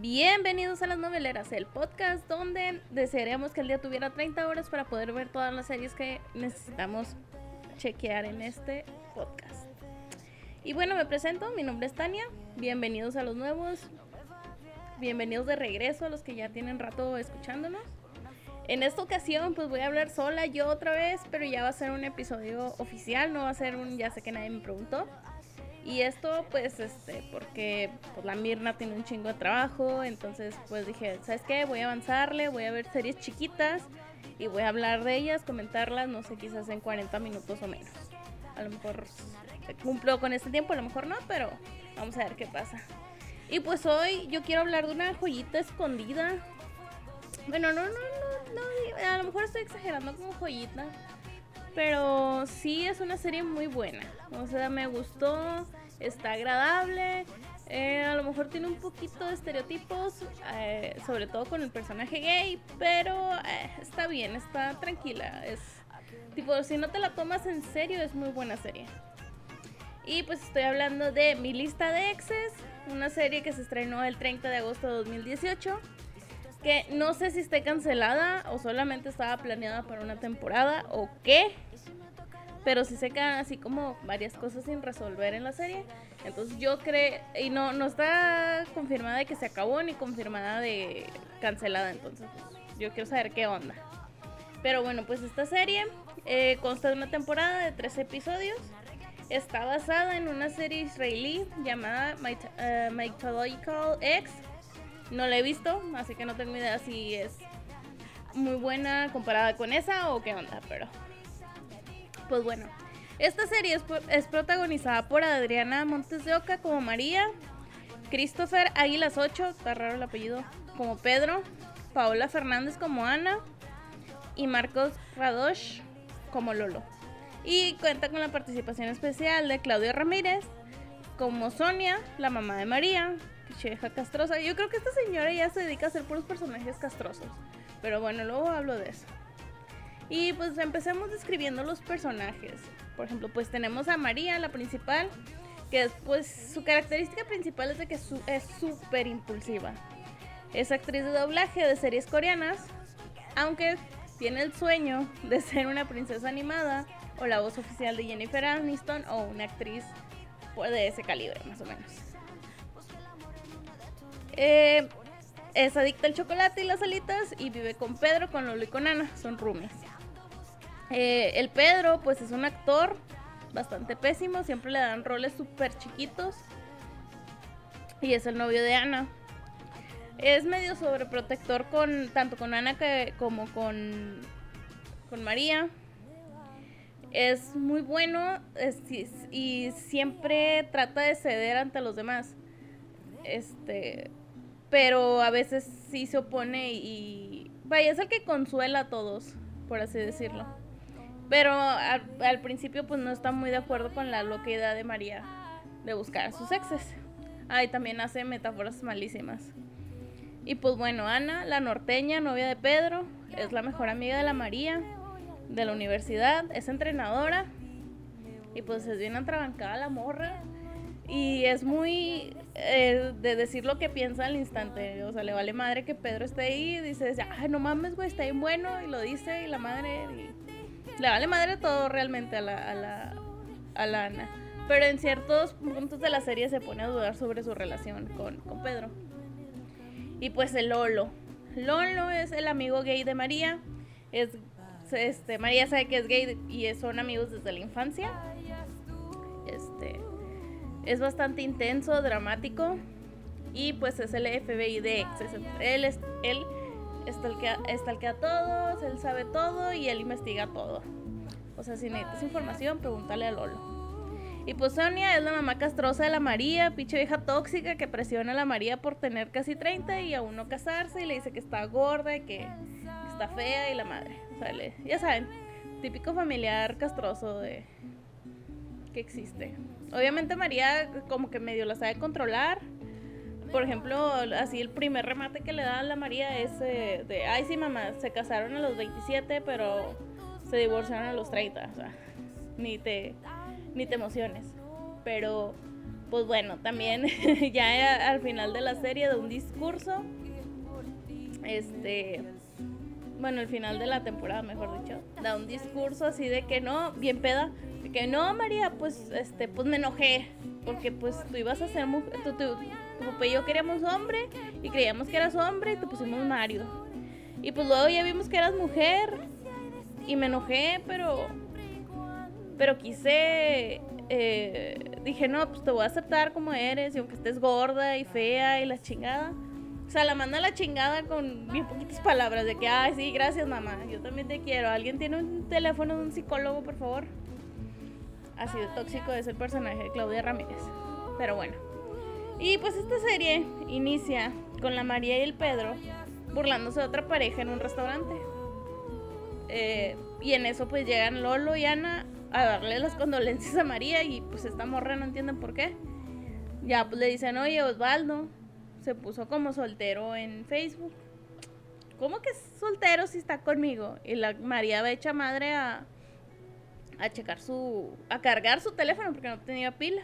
Bienvenidos a Las Noveleras, el podcast donde desearíamos que el día tuviera 30 horas para poder ver todas las series que necesitamos chequear en este podcast. Y bueno, me presento, mi nombre es Tania, bienvenidos a los nuevos, bienvenidos de regreso a los que ya tienen rato escuchándonos. En esta ocasión pues voy a hablar sola yo otra vez, pero ya va a ser un episodio oficial, no va a ser un ya sé que nadie me preguntó. Y esto pues este porque pues, la Mirna tiene un chingo de trabajo, entonces pues dije, ¿sabes qué? Voy a avanzarle, voy a ver series chiquitas y voy a hablar de ellas, comentarlas, no sé, quizás en 40 minutos o menos. A lo mejor cumplo con este tiempo, a lo mejor no, pero vamos a ver qué pasa. Y pues hoy yo quiero hablar de una joyita escondida. Bueno, no, no, no, no, a lo mejor estoy exagerando como joyita. Pero sí es una serie muy buena. O sea, me gustó, está agradable. Eh, a lo mejor tiene un poquito de estereotipos, eh, sobre todo con el personaje gay, pero eh, está bien, está tranquila. Es tipo, si no te la tomas en serio, es muy buena serie. Y pues estoy hablando de Mi lista de exes, una serie que se estrenó el 30 de agosto de 2018, que no sé si esté cancelada o solamente estaba planeada para una temporada o qué, pero sí se quedan así como varias cosas sin resolver en la serie. Entonces yo creo, y no, no está confirmada de que se acabó ni confirmada de cancelada, entonces pues, yo quiero saber qué onda. Pero bueno, pues esta serie eh, consta de una temporada de tres episodios Está basada en una serie israelí llamada Mythological X. No la he visto, así que no tengo idea si es muy buena comparada con esa o qué onda, pero pues bueno. Esta serie es, protagonizada por Adriana Montes de Oca como María, Christopher Águilas 8, está raro el apellido, como Pedro, Paola Fernández como Ana y Marcos Radosh como Lolo. Y cuenta con la participación especial de Claudia Ramírez, como Sonia, la mamá de María, cheja castrosa. Yo creo que esta señora ya se dedica a hacer puros personajes castrosos. Pero bueno, luego hablo de eso. Y pues empecemos describiendo los personajes. Por ejemplo, pues tenemos a María, la principal, que pues su característica principal es de que es súper impulsiva. Es actriz de doblaje de series coreanas, aunque tiene el sueño de ser una princesa animada o la voz oficial de Jennifer Aniston o una actriz de ese calibre, más o menos. Eh, es adicta al chocolate y las alitas y vive con Pedro, con Lolo y con Ana, son roomies. Eh, el Pedro, pues es un actor bastante pésimo, siempre le dan roles súper chiquitos y es el novio de Ana. Es medio sobreprotector con tanto con Ana que, como con, con María es muy bueno y siempre trata de ceder ante los demás. Este, pero a veces sí se opone y vaya, es el que consuela a todos, por así decirlo. Pero al, principio pues no está muy de acuerdo con la idea de María de buscar a sus exes. Ah, también hace metáforas malísimas. Y pues bueno, Ana, la norteña, novia de Pedro, es la mejor amiga de la María de la universidad, es entrenadora y pues es bien atrabancada la morra y es muy eh, de decir lo que piensa al instante, o sea, le vale madre que Pedro esté ahí dice, ay, no mames, güey, está bien bueno y lo dice y la madre le vale madre todo realmente a la, a la, a la Ana. Pero en ciertos puntos de la serie se pone a dudar sobre su relación con, con Pedro. Y pues el Lolo. Lolo es el amigo gay de María. Es este, María sabe que es gay y son amigos desde la infancia. Este, es bastante intenso, dramático y pues es el FBI de ex. Él, es, él estalquea, a todos, él sabe todo y él investiga todo. O sea, si necesitas información, pregúntale a Lolo. Y pues Sonia es la mamá castrosa de la María, pinche vieja tóxica que presiona a la María por tener casi 30 y aún no casarse y le dice que está gorda y que está fea y la madre. Sale, ya saben, típico familiar castroso de que existe. Obviamente María como que medio la sabe controlar. Por ejemplo, así el primer remate que le da a la María es eh, de, ay sí mamá, se casaron a los 27, pero se divorciaron a los 30. O sea, ni te, ni te emociones. Pero pues bueno, también ya al final de la serie de un discurso, este, bueno, el final de la temporada, mejor dicho, da un discurso así de que no, bien peda, que no, María, pues, este, pues me enojé, porque pues tú ibas a ser mujer, tú, papá y yo queríamos hombre y creíamos que eras hombre y te pusimos Mario. Y pues luego ya vimos que eras mujer y me enojé, pero, pero quise, eh, dije, no, pues te voy a aceptar como eres y aunque estés gorda y fea y la chingada o sea, la manda la chingada con bien poquitas palabras de que, ay, sí, gracias mamá, yo también te quiero. ¿Alguien tiene un teléfono de un psicólogo, por favor? Así de tóxico es el personaje de Claudia Ramírez. Pero bueno. Y pues esta serie inicia con la María y el Pedro burlándose de otra pareja en un restaurante. Eh, y en eso pues llegan Lolo y Ana a darle las condolencias a María y pues esta morra no entienden por qué. Ya pues le dicen, oye Osvaldo, se puso como soltero en Facebook. ¿Cómo que es soltero si está conmigo? Y la María va hecha madre a, a checar su. a cargar su teléfono porque no tenía pila.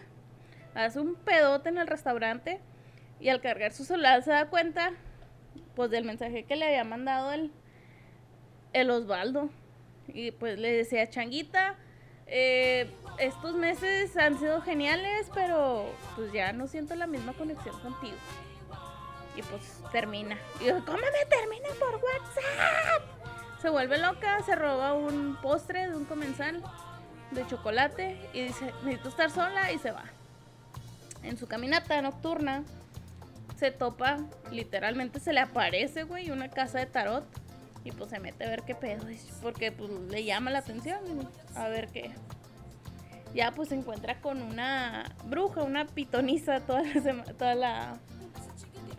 Hace un pedote en el restaurante y al cargar su celular se da cuenta pues del mensaje que le había mandado el, el Osvaldo. Y pues le decía, Changuita, eh, estos meses han sido geniales, pero pues ya no siento la misma conexión contigo. Y pues termina. Y yo, ¿cómo me termina por WhatsApp? Se vuelve loca, se roba un postre de un comensal de chocolate y dice, necesito estar sola y se va. En su caminata nocturna se topa, literalmente se le aparece, güey, una casa de tarot y pues se mete a ver qué pedo, porque pues le llama la atención, a ver qué. Ya pues se encuentra con una bruja, una pitoniza toda la, toda la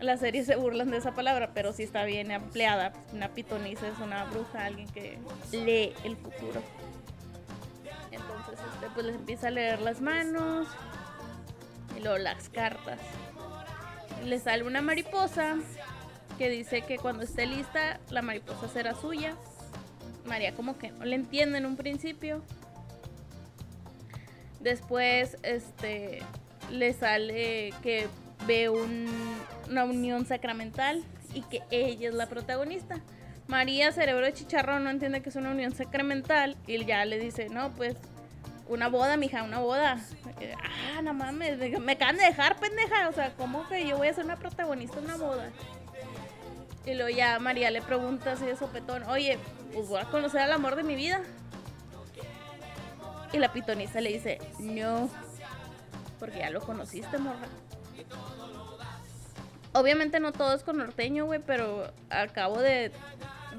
las series se burlan de esa palabra, pero sí está bien empleada. Una pitonisa es una bruja, alguien que lee el futuro. Entonces, este, pues les empieza a leer las manos y luego las cartas. Le sale una mariposa que dice que cuando esté lista, la mariposa será suya. María como que no le entiende en un principio. Después, este, le sale que ve una unión sacramental y que ella es la protagonista. María, cerebro de chicharrón, no entiende que es una unión sacramental y ya le dice, no, pues una boda, mija, una boda. Ah, no mames, me acaban de dejar, pendeja. O sea, ¿cómo que yo voy a ser una protagonista en una boda? Y luego ya María le pregunta así de sopetón, oye, pues voy a conocer al amor de mi vida. Y la pitonista le dice, no, porque ya lo conociste, morra. Obviamente no todo es con norteño, güey, pero acabo de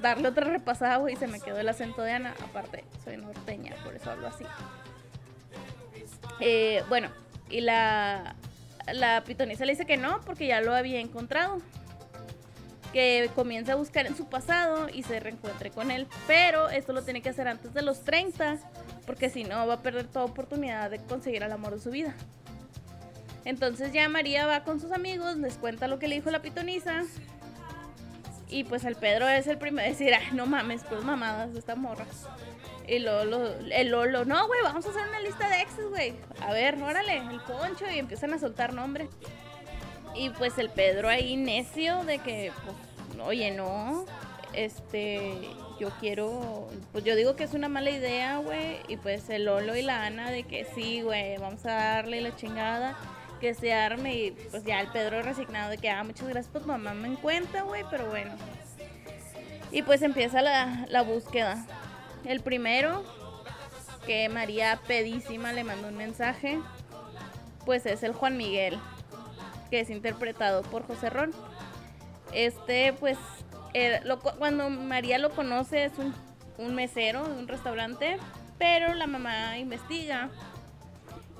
darle otra repasada, güey, y se me quedó el acento de Ana. Aparte, soy norteña, por eso hablo así. Eh, bueno, y la, la pitonisa le dice que no, porque ya lo había encontrado. Que comienza a buscar en su pasado y se reencuentre con él. Pero esto lo tiene que hacer antes de los 30, porque si no va a perder toda oportunidad de conseguir el amor de su vida. Entonces ya María va con sus amigos, les cuenta lo que le dijo la pitoniza. Y pues el Pedro es el primero a decir, ay, no mames, pues mamadas esta morra. Y lo, el Lolo, no, güey, vamos a hacer una lista de exes, güey. A ver, órale, el poncho. Y empiezan a soltar nombres. Y pues el Pedro ahí necio de que, pues, oye, no, este, yo quiero, pues yo digo que es una mala idea, güey. Y pues el Lolo y la Ana de que sí, güey, vamos a darle la chingada que se arme y pues ya el Pedro resignado de que, ah, muchas gracias, pues mamá me encuentra, güey, pero bueno. Y pues empieza la, la búsqueda. El primero, que María pedísima le mandó un mensaje, pues es el Juan Miguel, que es interpretado por José Ron. Este, pues, cuando María lo conoce es un, un mesero de un restaurante, pero la mamá investiga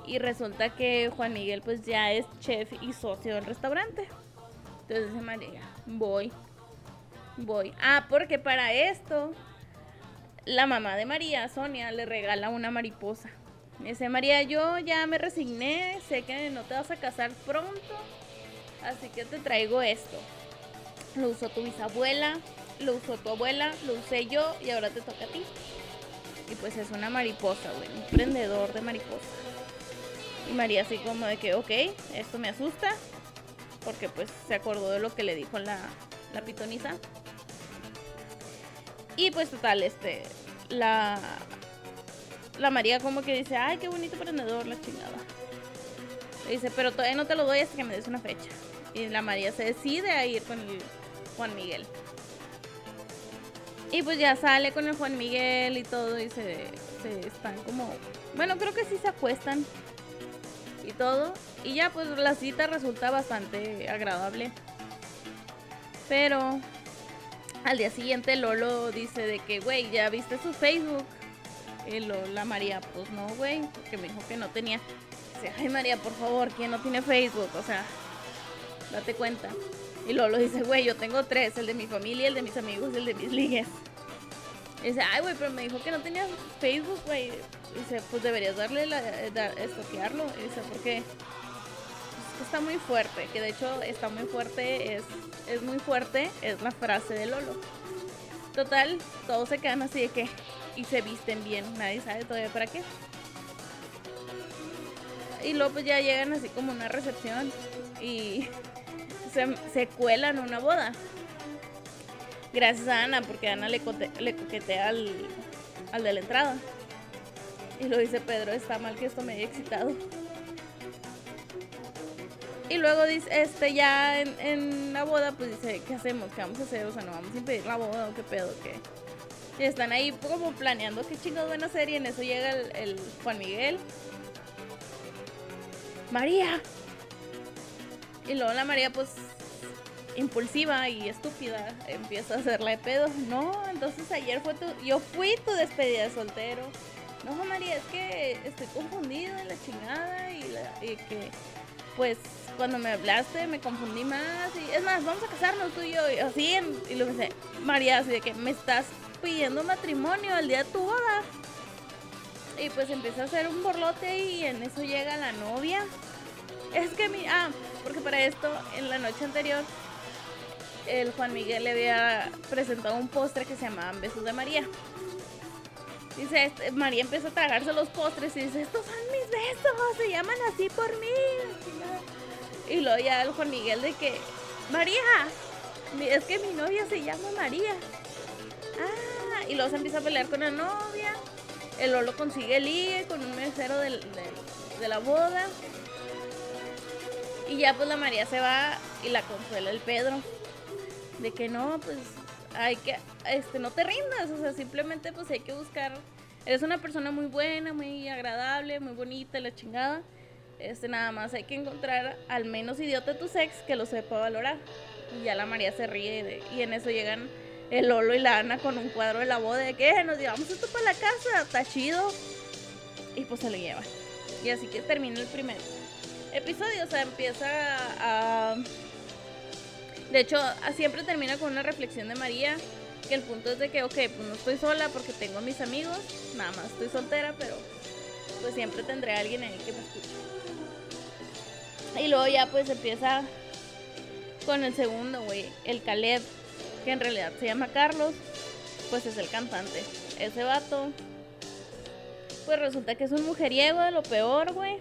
y resulta que Juan Miguel pues ya es chef y socio del restaurante. Entonces dice María, voy, voy. Ah, porque para esto la mamá de María, Sonia, le regala una mariposa. Dice María, yo ya me resigné, sé que no te vas a casar pronto, así que te traigo esto. Lo usó tu bisabuela, lo usó tu abuela, lo usé yo y ahora te toca a ti. Y pues es una mariposa, güey, un prendedor de mariposas. Y María así como de que, ok, esto me asusta. Porque pues se acordó de lo que le dijo la, la pitoniza. Y pues total, este, la, la María como que dice, ay, qué bonito prendedor, la chingada. Dice, pero todavía no te lo doy hasta que me des una fecha. Y la María se decide a ir con el Juan Miguel. Y pues ya sale con el Juan Miguel y todo y se, se están como... Bueno, creo que sí se acuestan y todo. Y ya pues la cita resulta bastante agradable. Pero al día siguiente Lolo dice de que, güey, ¿ya viste su Facebook? Y la María, pues no, güey, porque me dijo que no tenía. Dice, ay María, por favor, ¿quién no tiene Facebook? O sea, date cuenta. Y Lolo dice, güey, yo tengo tres, el de mi familia, el de mis amigos el de mis ligues. Dice, ay, güey, pero me dijo que no tenía Facebook, güey. Dice, pues deberías darle, la, estoquearlo. dice, ¿por qué? Está muy fuerte, que de hecho está muy fuerte, es, es muy fuerte, es la frase de Lolo. Total, todos se quedan así de que, y se visten bien, nadie sabe todavía para qué. Y luego pues ya llegan así como una recepción y se, cuelan una boda. Gracias a Ana, porque Ana le, le coquetea al, al de la entrada. Y lo dice Pedro, está mal que esto me haya excitado. Y luego dice, este, ya en, la boda, pues dice, ¿qué hacemos? ¿Qué vamos a hacer? O sea, no vamos a impedir la boda o qué pedo, qué. Y están ahí como planeando qué chingados van a hacer. Y en eso llega el, el Juan Miguel. María, y luego la María, pues, impulsiva y estúpida, empieza a hacerle pedo. No, entonces ayer fue tu. Yo fui tu despedida de soltero. No, María, es que estoy confundida en la chingada y, que, pues, cuando me hablaste me confundí más. Y es más, vamos a casarnos tú y yo. Y así, y lo dice, María, así de que me estás pidiendo matrimonio el día de tu boda. Y pues empieza a hacer un borlote y en eso llega la novia. Es que mi. Ah, porque para esto, en la noche anterior, el Juan Miguel le había presentado un postre que se llamaban Besos de María. Dice, este, María empieza a tragarse los postres y dice, estos son mis besos, se llaman así por mí. Y luego ya el Juan Miguel de que, María, es que mi novia se llama María. Ah, y luego se empieza a pelear con la novia. El Lolo consigue ligue con un mesero de la boda. Y ya pues la María se va y la consuela el Pedro. De que no, pues hay que, este, no te rindas, o sea, simplemente pues hay que buscar. Eres una persona muy buena, muy agradable, muy bonita, la chingada. Este, nada más hay que encontrar al menos idiota tu sex que lo sepa valorar. Y ya la María se ríe y en eso llegan el Lolo y la Ana con un cuadro de la boda de que nos llevamos esto para la casa, está chido. Y pues se lo llevan. Y así que termina el primero episodio, o sea, empieza a... De hecho, siempre termina con una reflexión de María, que el punto es de que, ok, pues no estoy sola porque tengo mis amigos, nada más estoy soltera, pero pues siempre tendré a alguien ahí que me escuche. Y luego ya pues empieza con el segundo, güey, el Caleb, que en realidad se llama Carlos, pues es el cantante. Ese vato, pues resulta que es un mujeriego de lo peor, güey.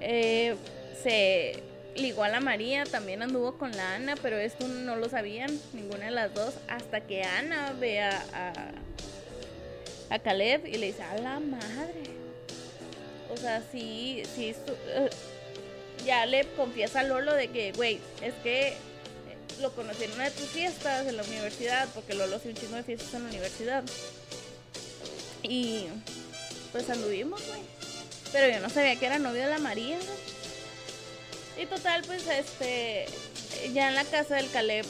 Eh, se ligó a María, también anduvo con la Ana, pero esto no lo sabían ninguna de las dos hasta que Ana ve a, a, Caleb y le dice, a la madre. O sea, sí, sí, eh, ya le confiesa a Lolo de que, güey, es que lo conocí en una de tus fiestas en la universidad, porque Lolo hace un chingo de fiestas en la universidad. Y pues anduvimos, güey. Pero yo no sabía que era novio de la María. Y total, pues este. Ya en la casa del Caleb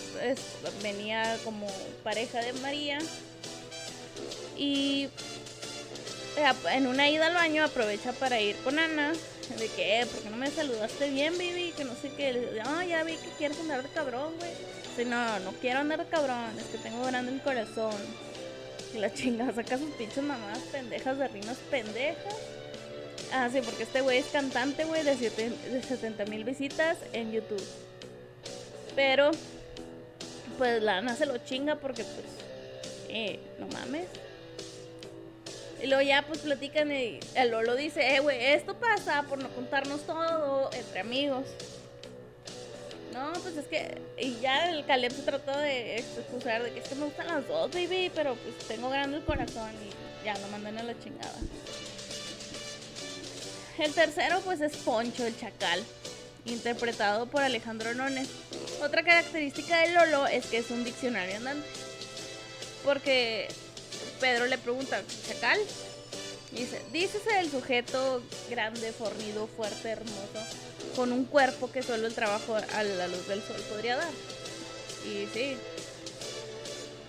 venía como pareja de María. Y eh, en una ida al baño aprovecha para ir con Ana. De que, eh, ¿por qué no me saludaste bien, baby? Que no sé qué. Ah, ya vi que quieres andar de cabrón, güey. Sí, no, no quiero andar de cabrón. Es que tengo grande el corazón. Y la chingada saca sus pinches mamás pendejas de rimas pendejas. Ah, sí, porque este güey es cantante, güey, de, de 70 mil visitas en YouTube. Pero, pues la Ana se lo chinga porque, pues, eh, no mames. Y luego ya pues platican y el Lolo dice, eh, güey, esto pasa por no contarnos todo entre amigos. No, pues es que. Y ya el Caleb se trató de excusar de que es que me gustan las dos, baby, pero pues tengo grande el corazón y ya lo mandan a la chingada. El tercero, pues es Poncho, el chacal, interpretado por Alejandro Nones. Otra característica de Lolo es que es un diccionario andante. Porque Pedro le pregunta, ¿chacal? Y dice, dícese el sujeto grande, fornido, fuerte, hermoso, con un cuerpo que solo el trabajo a la luz del sol podría dar. Y sí.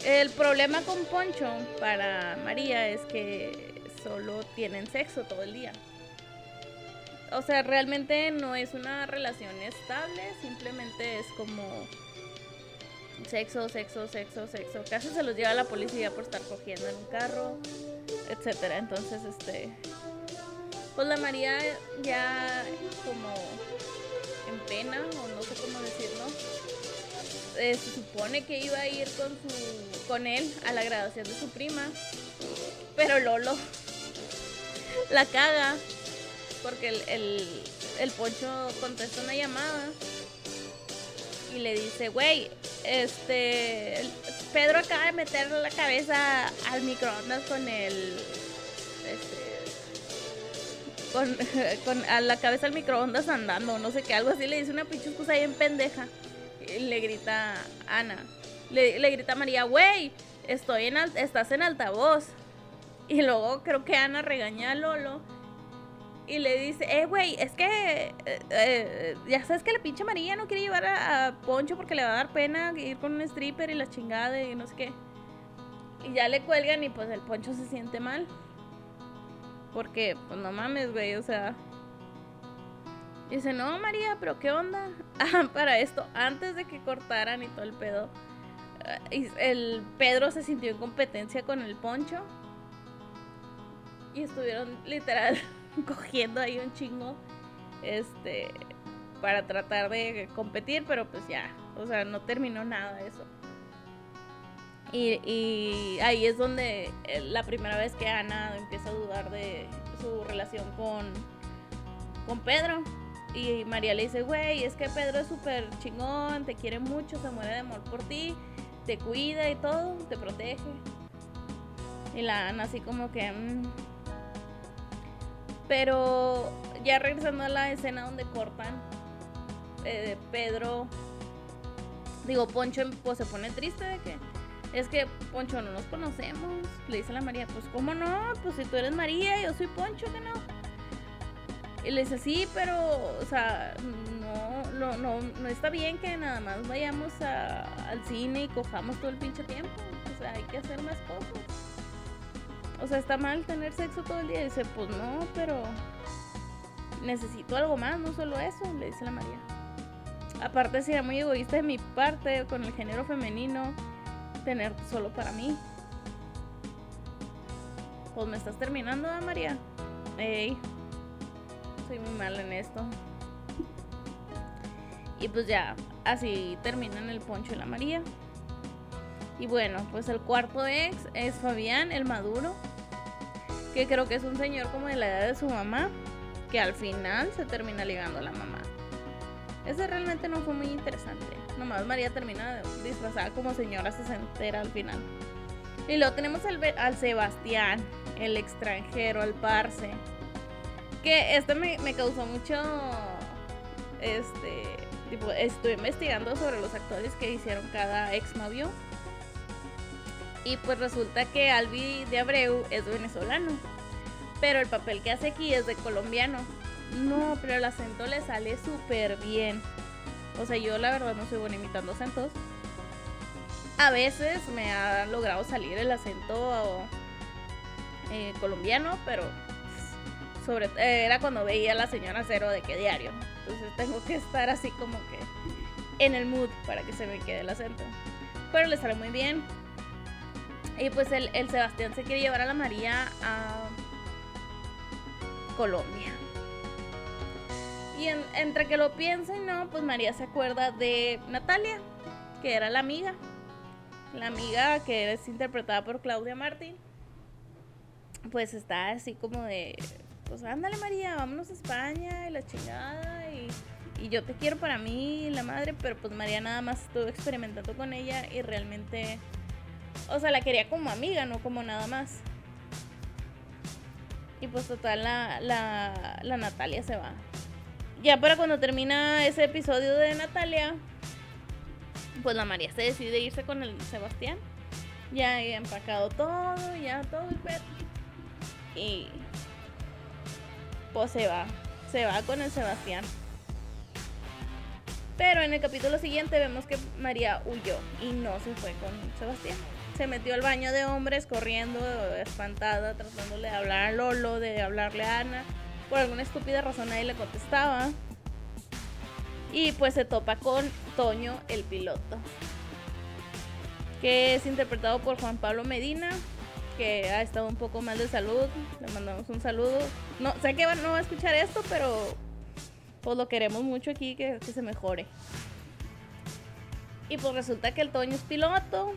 El problema con Poncho para María es que solo tienen sexo todo el día. O sea, realmente no es una relación estable, simplemente es como sexo, sexo, sexo, sexo. Casi se los lleva la policía por estar cogiendo en un carro etcétera. Entonces, este, pues la María ya como en pena, o no sé cómo decirlo, eh, se supone que iba a ir con su, con él a la graduación de su prima, pero Lolo la caga porque el, el, Poncho contesta una llamada y le dice, güey, este, Pedro acaba de meter la cabeza al microondas con el, este, con, con a la cabeza al microondas andando, no sé qué, algo así, le dice una pinche excusa en pendeja. Y le grita Ana, le, le grita María, güey, estoy en, estás en altavoz. Y luego creo que Ana regaña a Lolo y le dice, eh, güey, es que eh, eh, ya sabes que la pinche María no quiere llevar a, Poncho porque le va a dar pena ir con un stripper y la chingada y no sé qué. Y ya le cuelgan y pues el Poncho se siente mal. Porque, pues no mames, güey, o sea. dice, no, María, pero ¿qué onda? Ah, para esto, antes de que cortaran y todo el pedo, eh, el Pedro se sintió en competencia con el Poncho. Y estuvieron literal cogiendo ahí un chingo. Este. Para tratar de competir, pero pues ya. O sea, no terminó nada eso. Y, ahí es donde eh, la primera vez que Ana empieza a dudar de su relación con, con Pedro. Y María le dice, güey, es que Pedro es súper chingón, te quiere mucho, se muere de amor por ti, te cuida y todo, te protege. Y la Ana así como que, mm, pero ya regresando a la escena donde cortan, eh, Pedro, digo, Poncho pues, se pone triste de que es que Poncho no nos conocemos. Le dice a la María, pues cómo no, pues si tú eres María, yo soy Poncho, que no. Y le dice, sí, pero, o sea, no, no, no, no está bien que nada más vayamos al cine y cojamos todo el pinche tiempo. O sea, hay que hacer más cosas. O sea, está mal tener sexo todo el día. dice, pues no, pero necesito algo más, no solo eso, le dice la María. Aparte sería muy egoísta de mi parte con el género femenino tener solo para mí. Pues me estás terminando, ¿eh, María. Ey, soy muy mal en esto. Y pues ya, así terminan el poncho y la María. Y bueno, pues el cuarto ex es Fabián, el maduro que creo que es un señor como de la edad de su mamá, que al final se termina ligando a la mamá. Ese realmente no fue muy interesante. Nomás María termina disfrazada como señora sesentera al final. Y luego tenemos al, al Sebastián, el extranjero, al Parce. Que este me, me causó mucho. Este. Tipo, estoy investigando sobre los actores que hicieron cada ex novio y pues resulta que Albi de Abreu es venezolano. Pero el papel que hace aquí es de colombiano. No, pero el acento le sale súper bien. O sea, yo la verdad no soy buena imitando acentos. A veces me ha logrado salir el acento eh, colombiano, pero sobre eh, era cuando veía a la señora Cero de qué diario. Entonces tengo que estar así como que en el mood para que se me quede el acento. Pero le sale muy bien. Y pues el, Sebastián se quiere llevar a la María a Colombia. Y entre que lo piensa no, pues María se acuerda de Natalia, que era la amiga. La amiga que es interpretada por Claudia Martín. pues está así como de, pues ándale María, vámonos a España y la chingada y, y yo te quiero para mí, la madre, pero pues María nada más estuvo experimentando con ella y realmente, o sea, la quería como amiga, no como nada más. Y pues total, la, la, la Natalia se va. Ya para cuando termina ese episodio de Natalia, pues la María se decide irse con el Sebastián. Ya he empacado todo, ya todo el perro. Y pues se va, se va con el Sebastián. Pero en el capítulo siguiente vemos que María huyó y no se fue con Sebastián. Se metió al baño de hombres corriendo, espantada, tratándole de hablar a Lolo, de hablarle a Ana. Por alguna estúpida razón nadie le contestaba. Y pues se topa con Toño, el piloto. Que es interpretado por Juan Pablo Medina, que ha estado un poco mal de salud. Le mandamos un saludo. No, sé que no va a escuchar esto, pero pues lo queremos mucho aquí, que, que se mejore. Y pues resulta que el Toño es piloto.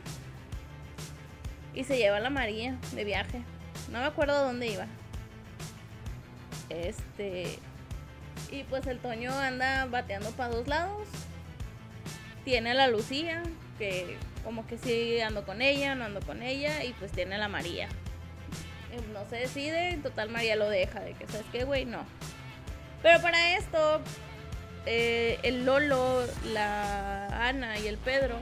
Y se lleva a la María de viaje. No me acuerdo dónde iba. Este. Y pues el Toño anda bateando para dos lados. Tiene a la Lucía, que como que sí ando con ella, no ando con ella. Y pues tiene a la María. Y no se decide, en total María lo deja, de que, ¿sabes qué, güey? No. Pero para esto, eh, el Lolo, la Ana y el Pedro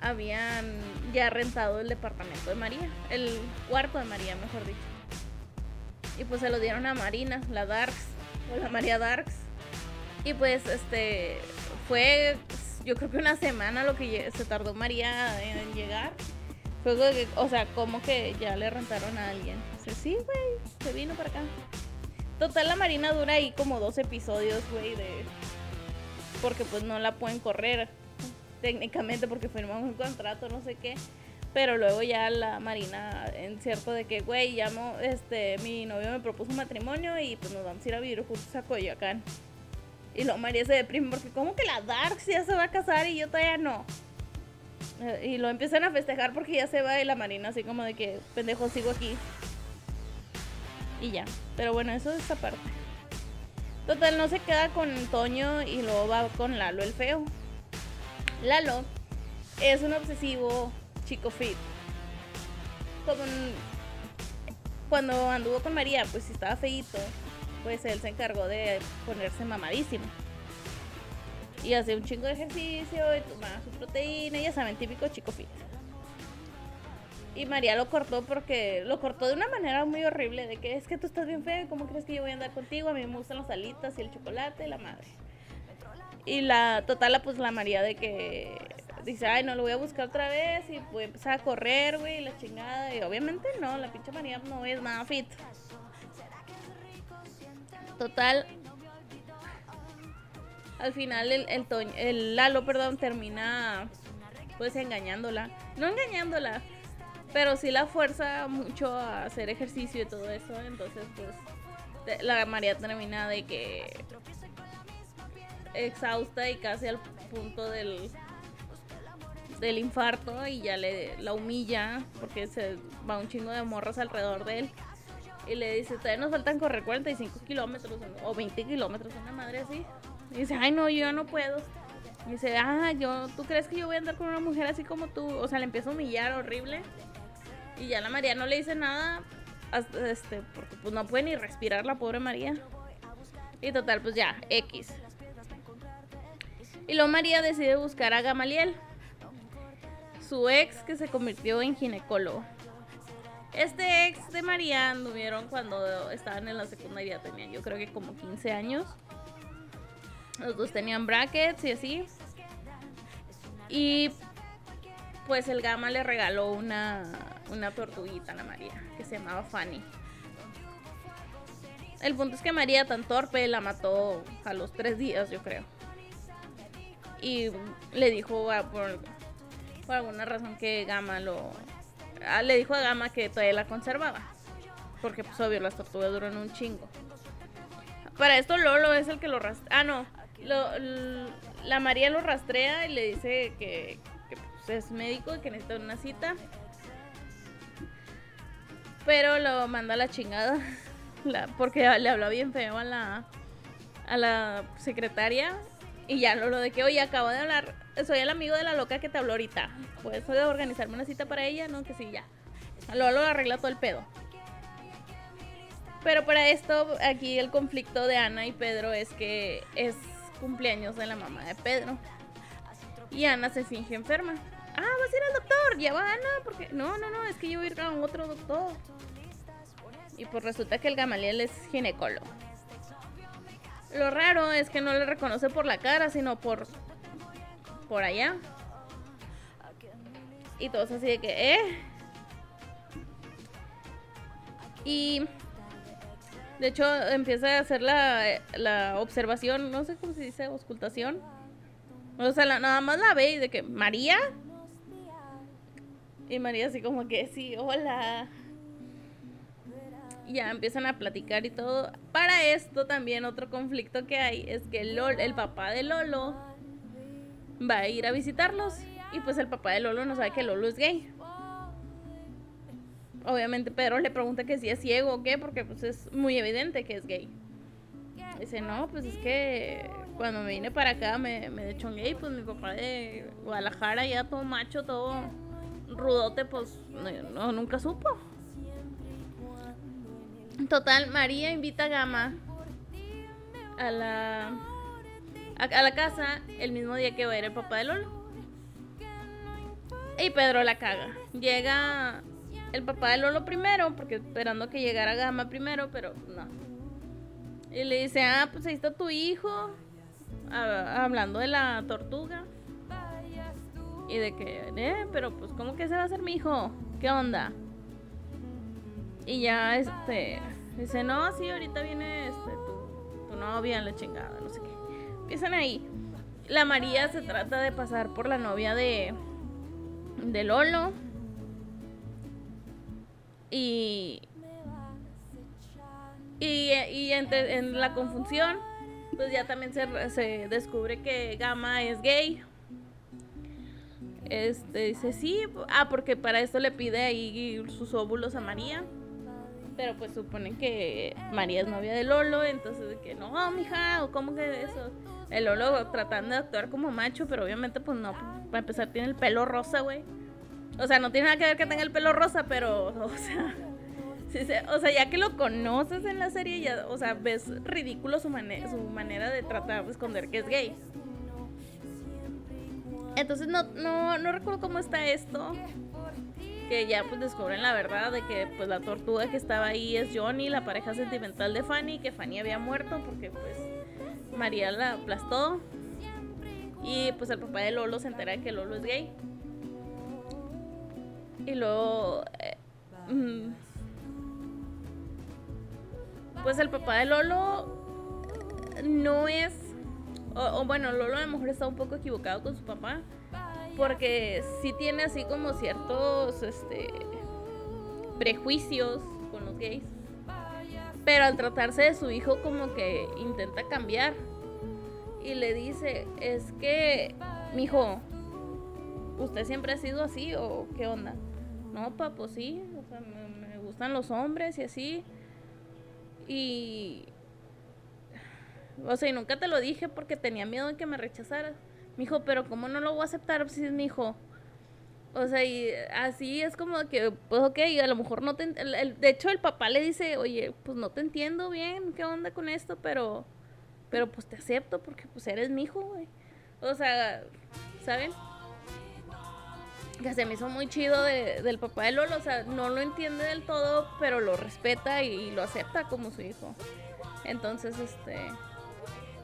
habían ya rentado el departamento de María, el cuarto de María, mejor dicho. Y pues se lo dieron a Marina, la Darks, o la María Darks. Y pues este fue, yo creo que una semana lo que se tardó María en llegar. Fue, o sea, como que ya le rentaron a alguien. Dice, sí, güey, se vino para acá. Total, la Marina dura ahí como dos episodios, güey, de... Porque pues no la pueden correr técnicamente porque firmamos un contrato, no sé qué. Pero luego ya la Marina, en cierto de que, güey, llamo, este, mi novio me propuso un matrimonio y pues nos vamos a ir a vivir juntos a Coyoacán. Y luego María se deprime porque, ¿cómo que la Dark ya se va a casar y yo todavía no? Eh, y lo empiezan a festejar porque ya se va y la Marina así como de que, pendejo, sigo aquí. Y ya. Pero bueno, eso es esta parte. Total, no se queda con Toño y luego va con Lalo el feo. Lalo es un obsesivo chico fit. Cuando anduvo con María, pues si estaba feito, pues él se encargó de ponerse mamadísimo. Y hace un chingo de ejercicio y tomaba su proteína, ya saben, típico chico fit. Y María lo cortó porque lo cortó de una manera muy horrible, de que es que tú estás bien feo, ¿cómo crees que yo voy a andar contigo? A mí me gustan las alitas y el chocolate y la madre. Y la total, pues la María de que dice, ay, no lo voy a buscar otra vez y a empezar a correr, güey, la chingada. Y obviamente no, la pinche María no es nada fit. Total, al final el, el, el Lalo, perdón, termina pues engañándola. No engañándola, pero sí la fuerza mucho a hacer ejercicio y todo eso. Entonces, pues, la María termina de que exhausta y casi al punto del del infarto y ya le la humilla porque se va un chingo de morras alrededor de él y le dice, todavía nos faltan correr 45 kilómetros o 20 kilómetros, una madre así. Y dice, ay no, yo no puedo. Y dice, ah, yo, ¿tú crees que yo voy a andar con una mujer así como tú? O sea, le empieza a humillar horrible. Y ya la María no le dice nada, este, porque pues no puede ni respirar la pobre María. Y total, pues ya, X. Y luego María decide buscar a Gamaliel, su ex que se convirtió en ginecólogo. Este ex de María anduvieron cuando estaban en la secundaria, tenían yo creo que como 15 años. Los dos tenían brackets y así. Y pues el Gama le regaló una, una tortuguita a la María, que se llamaba Fanny. El punto es que María, tan torpe, la mató a los tres días, yo creo y le dijo por, alguna razón que Gama lo... Ah, le dijo a Gama que todavía la conservaba. Porque pues obvio las tortugas duran un chingo. Para esto Lolo es el que lo rastrea. Ah, no. la María lo rastrea y le dice que, pues, es médico y que necesita una cita. Pero lo manda a la chingada. porque le habló bien feo a la, a la secretaria. Y ya lo, lo de que, oye, acabo de hablar. Soy el amigo de la loca que te habló ahorita. Puedes organizarme una cita para ella, ¿no? Que sí, ya. Luego lo arregla todo el pedo. Pero para esto, aquí el conflicto de Ana y Pedro es que es cumpleaños de la mamá de Pedro. Y Ana se finge enferma. Ah, vas a ir al doctor, ya va Ana, porque no, no, no, es que yo voy a ir a otro doctor. Y pues resulta que el Gamaliel es ginecólogo. Lo raro es que no le reconoce por la cara, sino por por allá. Y todos así de que, ¿eh? Y de hecho, empieza a hacer la, observación, no sé cómo se dice, auscultación. O sea, nada más la ve y de que, ¿María? Y María así como que, sí, hola. Ya empiezan a platicar y todo. Para esto también otro conflicto que hay es que el, papá de Lolo va a ir a visitarlos. Y pues el papá de Lolo no sabe que Lolo es gay obviamente Pedro le pregunta que si es ciego o qué, porque pues es muy evidente que es gay. Dice, no, pues es que cuando me vine para acá me, me gay, pues mi papá de Guadalajara ya todo macho, todo rudote, pues no, nunca supo. Total, María invita a Gama a la, a, la casa el mismo día que va a ir el papá de Lolo. Y Pedro la caga. Llega el papá de Lolo primero, porque esperando que llegara Gama primero, pero no. Y le dice, ah, pues ahí está tu hijo, hablando de la tortuga. Y de que, eh, pero pues, ¿cómo que se va a hacer mi hijo? ¿Qué onda? Y ya, este, dice, no, sí, ahorita viene este, tu, tu novia, la chingada, no sé qué. Empiezan ahí. La María se trata de pasar por la novia de, de Lolo y, y, en, la confusión, pues ya también se, se, descubre que Gama es gay. Este dice sí, ah, porque para esto le pide ahí sus óvulos a María. Pero pues suponen que María es novia de Lolo, entonces que no, mija, o cómo que eso. El Lolo tratando de actuar como macho, pero obviamente pues no, para empezar tiene el pelo rosa, güey. O sea, no tiene nada que ver que tenga el pelo rosa, pero, o sea, o sea, ya que lo conoces en la serie, ya, o sea, ves ridículo su, su manera de tratar de esconder que es gay. Entonces no, no, no recuerdo cómo está esto. Que ya pues descubren la verdad de que pues la tortuga que estaba ahí es Johnny, la pareja sentimental de Fanny, que Fanny había muerto porque pues María la aplastó. Y pues el papá de Lolo se entera que Lolo es gay. Y luego... Eh, mm, pues el papá de Lolo no es... O, bueno, Lolo a lo mejor está un poco equivocado con su papá. Porque sí tiene así como ciertos este, prejuicios con los gays. Pero al tratarse de su hijo como que intenta cambiar. Y le dice, es que, mi hijo, ¿usted siempre ha sido así o qué onda? no, papá, pues sí, o sea, me, gustan los hombres y así. Y. O sea, y nunca te lo dije porque tenía miedo de que me rechazaras. Me dijo, pero ¿cómo no lo voy a aceptar si es mi hijo? O sea, y así es como que, pues ok, a lo mejor no te... de hecho, el papá le dice, oye, pues no te entiendo bien, ¿qué onda con esto? Pero, pero pues te acepto porque pues eres mi hijo, güey. O sea, ¿saben? que se me hizo muy chido del papá de Lolo. O sea, no lo entiende del todo, pero lo respeta y, lo acepta como su hijo. Entonces, este.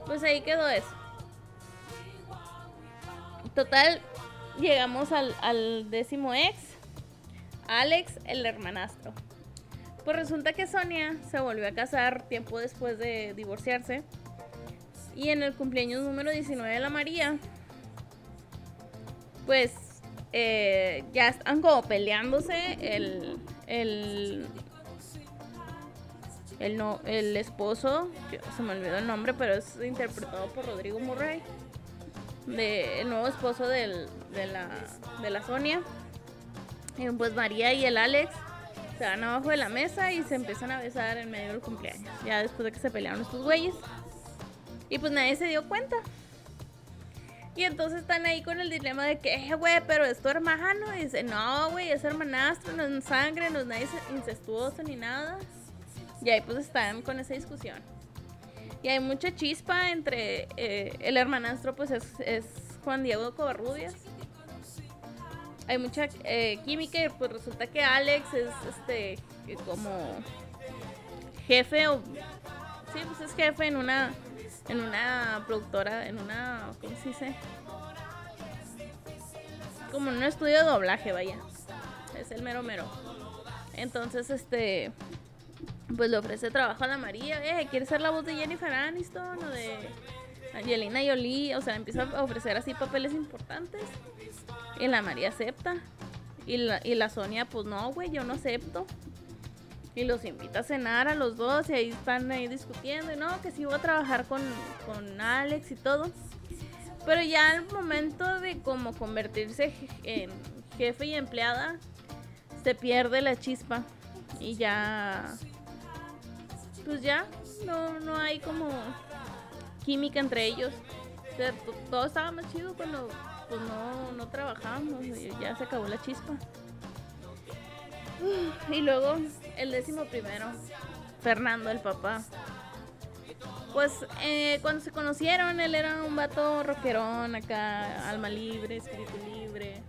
Pues ahí quedó eso. Total, llegamos al, décimo ex, Alex, el hermanastro. Pues resulta que Sonia se volvió a casar tiempo después de divorciarse. Y en el cumpleaños número 19 de la María, pues eh, ya están como peleándose el, el, el, no, el esposo, se me olvidó el nombre, pero es interpretado por Rodrigo Murray, de, el nuevo esposo del, de, la, de la Sonia. Y pues María y el Alex se van abajo de la mesa y se empiezan a besar en medio del cumpleaños. Ya después de que se pelearon estos güeyes. Y pues nadie se dio cuenta. Y entonces están ahí con el dilema de que, eh, güey, pero es tu hermano. Y dice, no, güey, es hermanastro, no es sangre, no es nada incestuoso ni nada. Y ahí pues están con esa discusión. Y hay mucha chispa entre eh, el hermanastro, pues es, Juan Diego Covarrubias. Hay mucha eh, química y pues resulta que Alex es este como jefe o sí pues es jefe en una en una productora en una cómo se dice como en un estudio de doblaje vaya. Es el mero mero. Entonces este pues le ofrece trabajo a la María eh quiere ser la voz de Jennifer Aniston o de Angelina Jolie o sea empieza a ofrecer así papeles importantes y la María acepta. Y la, y la Sonia pues no güey yo no acepto y los invita a cenar a los dos y ahí están ahí discutiendo y no, que sí voy a trabajar con, con Alex y todo. Pero ya al momento de como convertirse en jefe y empleada, se pierde la chispa y ya, pues ya, no, no hay como química entre ellos. O sea, todo estaba más chido cuando pues no, no trabajábamos, ya se acabó la chispa. Y luego el décimo primero, Fernando, el papá. Pues eh, cuando se conocieron, él era un vato rockerón acá, alma libre, espíritu libre,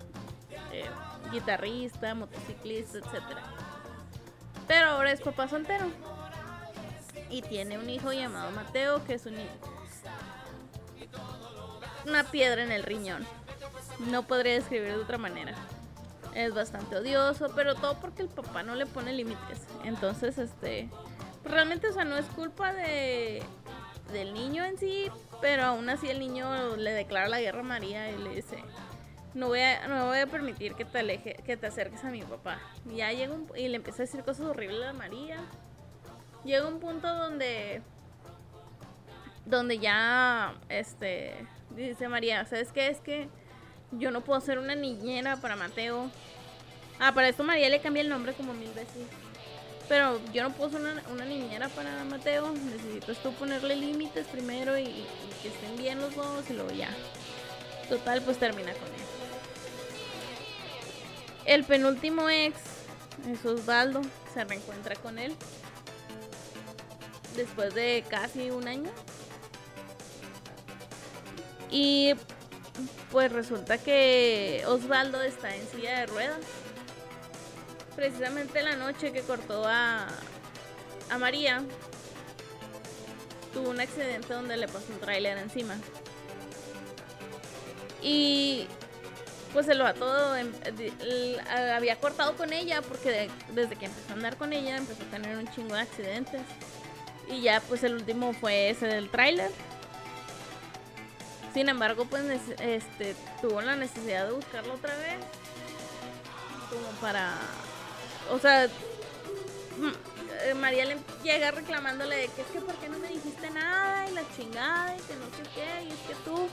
eh, guitarrista, motociclista, etc. Pero ahora es papá soltero. Y tiene un hijo llamado Mateo, que es un una piedra en el riñón. No podría describir de otra manera es bastante odioso, pero todo porque el papá no le pone límites. Entonces, este, pues realmente, o sea, no es culpa de del niño en sí, pero aún así el niño le declara la guerra a María y le dice, no voy a, no voy a permitir que te aleje, que te acerques a mi papá. Ya llega un, y le empieza a decir cosas horribles a María. Llega un punto donde donde ya este dice María, ¿sabes qué? Es que yo no puedo ser una niñera para Mateo. Ah, para esto María le cambia el nombre como mil veces. Pero yo no puedo ser una, niñera para Mateo. Necesito tú ponerle límites primero y, y, que estén bien los dos y luego ya. Total, pues termina con él. El penúltimo ex es Osvaldo. Se reencuentra con él. Después de casi un año. Y pues resulta que Osvaldo está en silla de ruedas. Precisamente la noche que cortó a, a María, tuvo un accidente donde le pasó un tráiler encima. Y pues el vato em, había cortado con ella porque desde que empezó a andar con ella empezó a tener un chingo de accidentes. Y ya pues el último fue ese del tráiler. Sin embargo, pues este tuvo la necesidad de buscarlo otra vez. Como para. O sea. Mm, eh, María le llega reclamándole de que es que por qué no me dijiste nada y la chingada y que no sé qué y es que tú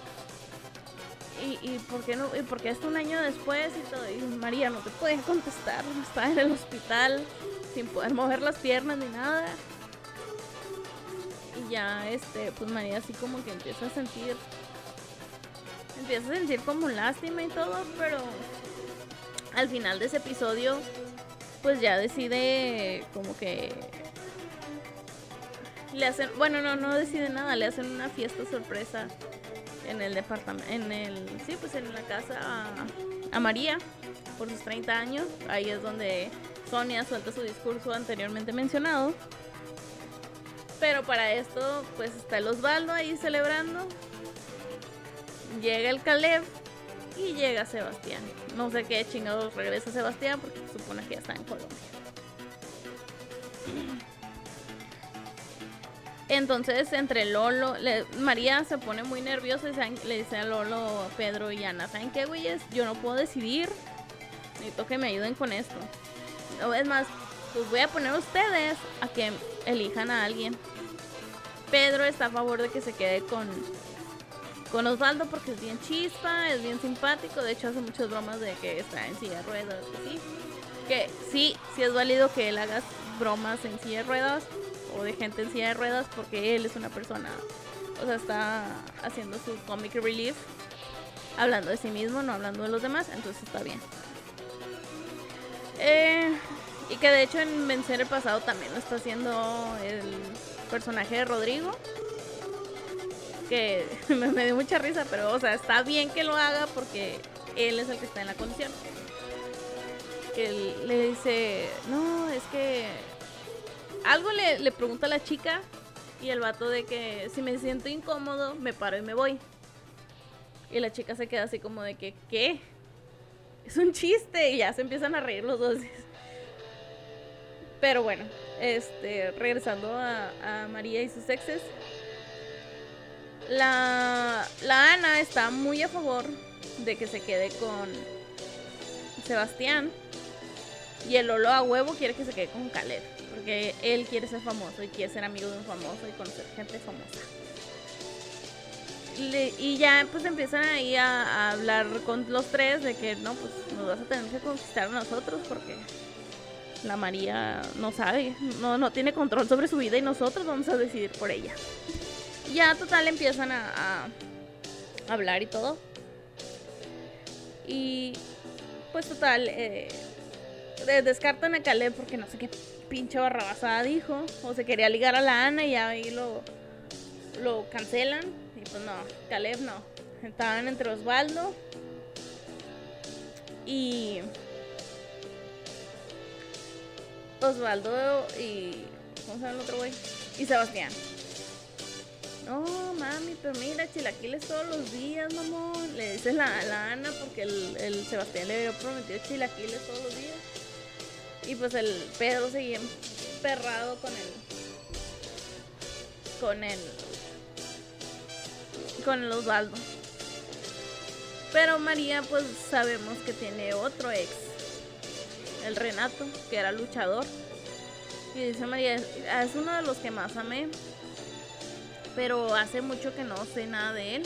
y, y por qué no y por qué hasta un año después y todo y María no te puede contestar está en el hospital sin poder mover las piernas ni nada ya este pues María así como que empieza a sentir empieza a sentir como lástima y todo, pero al final de ese episodio, pues ya decide como que le hacen, bueno, no, no decide nada, le hacen una fiesta sorpresa en el departamento, en el, sí, pues en la casa a, a, María por sus 30 años. Ahí es donde Sonia suelta su discurso anteriormente mencionado. Pero para esto, pues está el Osvaldo ahí celebrando llega el Caleb y llega Sebastián. No sé qué chingados regresa Sebastián porque se supone que ya está en Colombia. Entonces, entre Lolo, María se pone muy nerviosa y le dice a Lolo, Pedro y Ana, ¿saben qué, güeyes? Yo no puedo decidir. Necesito que me ayuden con esto. O es más, pues voy a poner a ustedes a que elijan a alguien. Pedro está a favor de que se quede con, con Osvaldo porque es bien chispa, es bien simpático, de hecho hace muchas bromas de que está en silla de ruedas, así. Que sí, sí es válido que él haga bromas en silla de ruedas o de gente en silla de ruedas porque él es una persona, o sea, está haciendo su comic relief, hablando de sí mismo, no hablando de los demás, entonces está bien. Eh, y que de hecho en Vencer el Pasado también lo está haciendo el personaje de Rodrigo. Que me, dio mucha risa, pero o sea, está bien que lo haga porque él es el que está en la condición. Que le dice, no, es que algo le, le pregunta a la chica y el vato de que si me siento incómodo, me paro y me voy. Y la chica se queda así como de que, ¿qué? Es un chiste y ya se empiezan a reír los dos. Pero bueno, este, regresando a, María y sus exes. La, la Ana está muy a favor de que se quede con Sebastián. Y el Lolo a huevo quiere que se quede con Caleb. Porque él quiere ser famoso y quiere ser amigo de un famoso y conocer gente famosa. Y ya pues empiezan ahí a, a hablar con los tres de que no, pues nos vas a tener que conquistar a nosotros porque la María no sabe, no, no tiene control sobre su vida y nosotros vamos a decidir por ella. Ya total empiezan a, hablar y todo. Y pues total, eh, de- descartan a Caleb porque no sé qué pinche barrabasada dijo. O se quería ligar a la Ana y ahí lo, lo cancelan. Y pues no, Caleb no. Estaban entre Osvaldo y Osvaldo y. ¿Cómo se llama el otro güey? Y Sebastián. No, mami, pero mira, chilaquiles todos los días, mamón. Le dice la, la Ana porque el, Sebastián le había prometido chilaquiles todos los días. Y pues el Pedro seguía emperrado con el. Con el. Con el Osvaldo. Pero María, pues sabemos que tiene otro ex el Renato, que era luchador. Y dice María, es uno de los que más amé, pero hace mucho que no sé nada de él.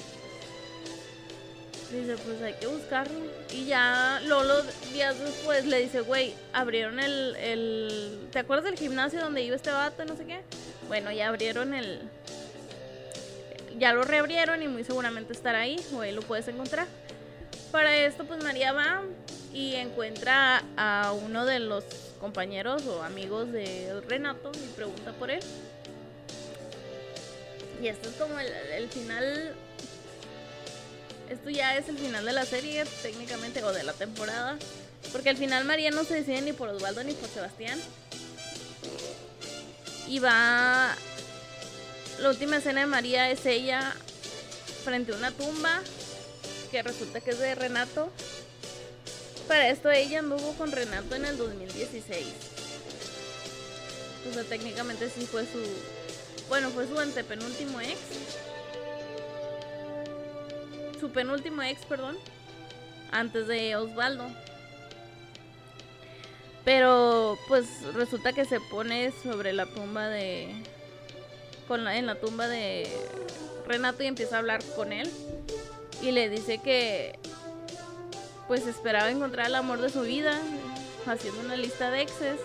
Dice, pues hay que buscarlo. Y ya Lolo días después le dice, güey, abrieron el, el... ¿Te acuerdas del gimnasio donde iba este vato no sé qué? Bueno, ya abrieron el... Ya lo reabrieron y muy seguramente estará ahí, o lo puedes encontrar. Para esto, pues María va y encuentra a uno de los compañeros o amigos de Renato y pregunta por él. Y esto es como el, final. Esto ya es el final de la serie, técnicamente, o de la temporada. Porque al final María no se decide ni por Osvaldo ni por Sebastián. Y va. La última escena de María es ella frente a una tumba que resulta que es de Renato. Para esto ella anduvo con Renato en el 2016. O sea, técnicamente sí fue su... Bueno, fue su antepenúltimo ex. Su penúltimo ex, perdón. Antes de Osvaldo. Pero pues resulta que se pone sobre la tumba de... Con la, en la tumba de Renato y empieza a hablar con él. Y le dice que pues esperaba encontrar el amor de su vida, haciendo una lista de exes.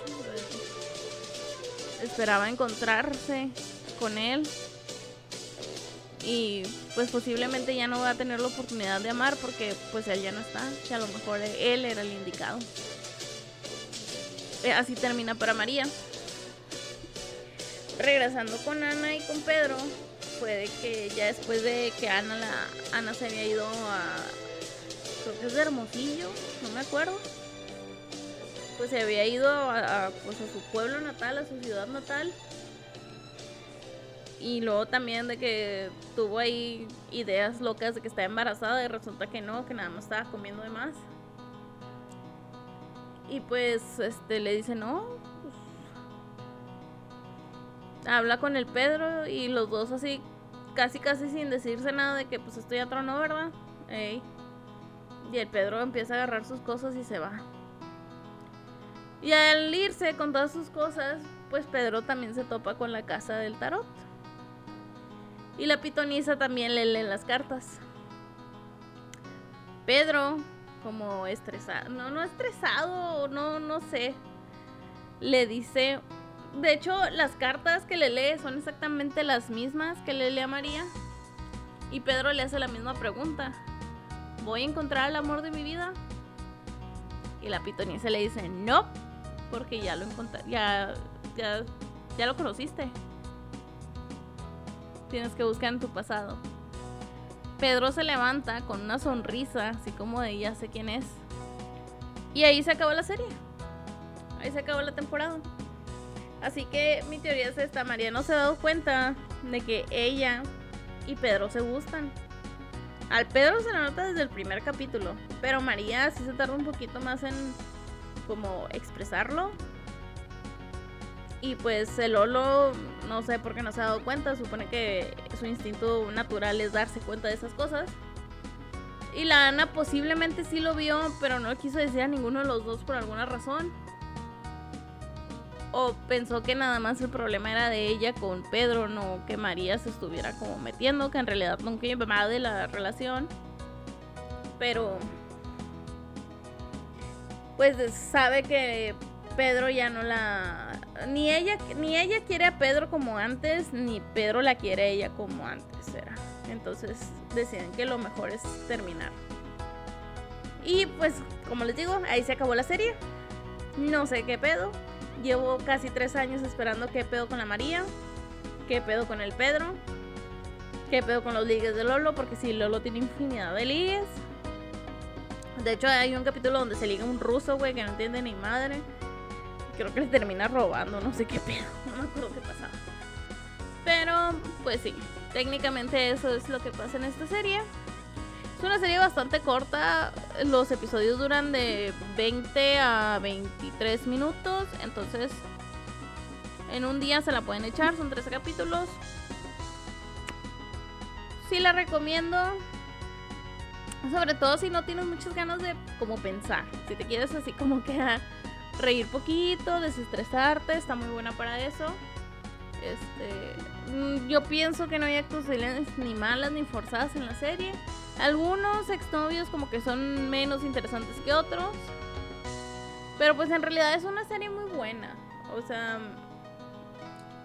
Esperaba encontrarse con él y pues posiblemente ya no va a tener la oportunidad de amar porque pues él ya no está, que a lo mejor él era el indicado. Eh, Así termina para María. Regresando con Ana y con Pedro, puede que ya después de que Ana, la, Ana se había ido a creo que es de Hermosillo, no me acuerdo. Pues se había ido a, pues, a su pueblo natal, a su ciudad natal. Y luego también de que tuvo ahí ideas locas de que estaba embarazada y resulta que no, que nada más estaba comiendo de más. Y pues este le dice, no. pues, habla con el Pedro y los dos así, casi casi sin decirse nada de que pues esto ya tronó, ¿verdad? Ey. Y el Pedro empieza a agarrar sus cosas y se va. Y al irse con todas sus cosas, pues Pedro también se topa con la casa del tarot. Y la pitoniza también le lee las cartas. Pedro como estresado, no, no estresado, no, no sé. Le dice, de hecho, las cartas que le lee son exactamente las mismas que le lee a María. Y Pedro le hace la misma pregunta. ¿Voy a encontrar el amor de mi vida? Y la pitoniense le dice, no, porque ya lo encontré, ya, ya, ya lo conociste. Tienes que buscar en tu pasado. Pedro se levanta con una sonrisa, así como de ya sé quién es. Y ahí se acabó la serie. Ahí se acabó la temporada. Así que mi teoría es esta. María no se ha dado cuenta de que ella y Pedro se gustan. Al Pedro se le nota desde el primer capítulo. Pero María sí se tarda un poquito más en como expresarlo. Y pues el Lolo, no sé por qué no se ha dado cuenta, supone que su instinto natural es darse cuenta de esas cosas. Y la Ana posiblemente sí lo vio, pero no quiso decir a ninguno de los dos por alguna razón. O pensó que nada más el problema era de ella con Pedro, no que María se estuviera como metiendo, que en realidad nunca iba de la relación. Pero pues sabe que Pedro ya no la ni ella ni ella quiere a Pedro como antes ni Pedro la quiere a ella como antes era. Entonces deciden que lo mejor es terminar. Y pues como les digo, ahí se acabó la serie. No sé qué pedo. Llevo casi tres años esperando qué pedo con la María, qué pedo con el Pedro, qué pedo con los ligues de Lolo, porque si Lolo tiene infinidad de ligues. De hecho, hay un capítulo donde se liga un ruso, güey, que no entiende ni madre. Creo que le termina robando, no sé qué pedo. No me acuerdo qué pasaba. Pero, pues sí, técnicamente eso es lo que pasa en esta serie. Es una serie bastante corta. Los episodios duran de 20 a 23 minutos. Entonces, en un día se la pueden echar. Son 13 capítulos. Sí la recomiendo. Sobre todo si no tienes muchas ganas de como pensar. Si te quieres así como que reír poquito, desestresarte, está muy buena para eso. Este, mm, yo pienso que no hay actuaciones ni malas ni forzadas en la serie. Algunos exnovios como que son menos interesantes que otros. Pero pues en realidad es una serie muy buena. O sea,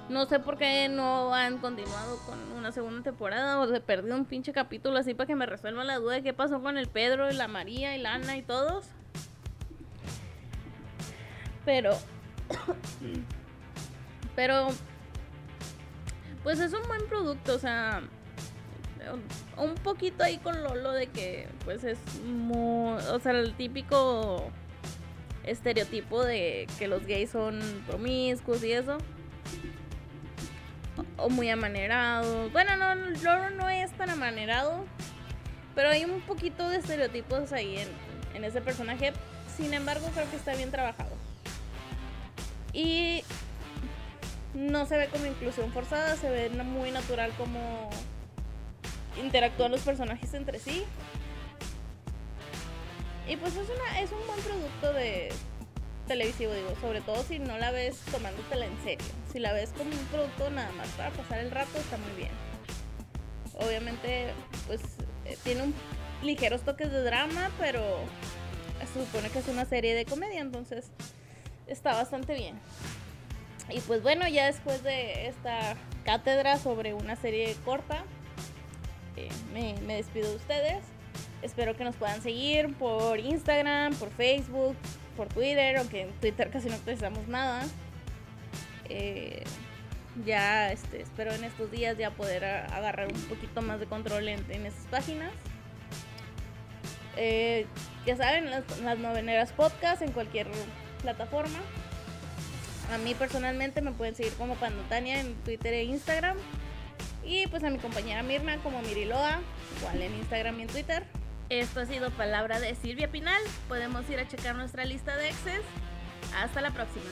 no sé por qué no han continuado con una segunda temporada o se perdió un pinche capítulo así para que me resuelva la duda de qué pasó con el Pedro y la María y la Ana y todos. Pero... Pero... Pues es un buen producto, o sea... Un poquito ahí con Lolo de que pues es muy... O sea, el típico estereotipo de que los gays son promiscuos y eso o muy amanerado. Bueno, no, Loro no es tan amanerado, pero hay un poquito de estereotipos ahí en, en ese personaje. Sin embargo, creo que está bien trabajado. Y no se ve como inclusión forzada, se ve muy natural como interactúan los personajes entre sí. Y pues es, una, es un buen producto de, televisivo, digo, sobre todo si no la ves tomándotela en serio. Si la ves como un producto nada más para pasar el rato, está muy bien. Obviamente, pues eh, tiene un ligeros toques de drama, pero se supone que es una serie de comedia, entonces está bastante bien. Y pues bueno, ya después de esta cátedra sobre una serie corta, me, despido de ustedes. Espero que nos puedan seguir por Instagram, por Facebook, por Twitter, aunque en Twitter casi no utilizamos nada. Eh, ya este, espero en estos días ya poder agarrar un poquito más de control en, en esas páginas. Eh, ya saben, las, las, noveneras podcast en cualquier plataforma. A mí personalmente me pueden seguir como Pandotania en Twitter e Instagram. Y pues a mi compañera Mirna como Miriloa, igual en Instagram y en Twitter. Esto ha sido palabra de Silvia Pinal. Podemos ir a checar nuestra lista de exes. Hasta la próxima.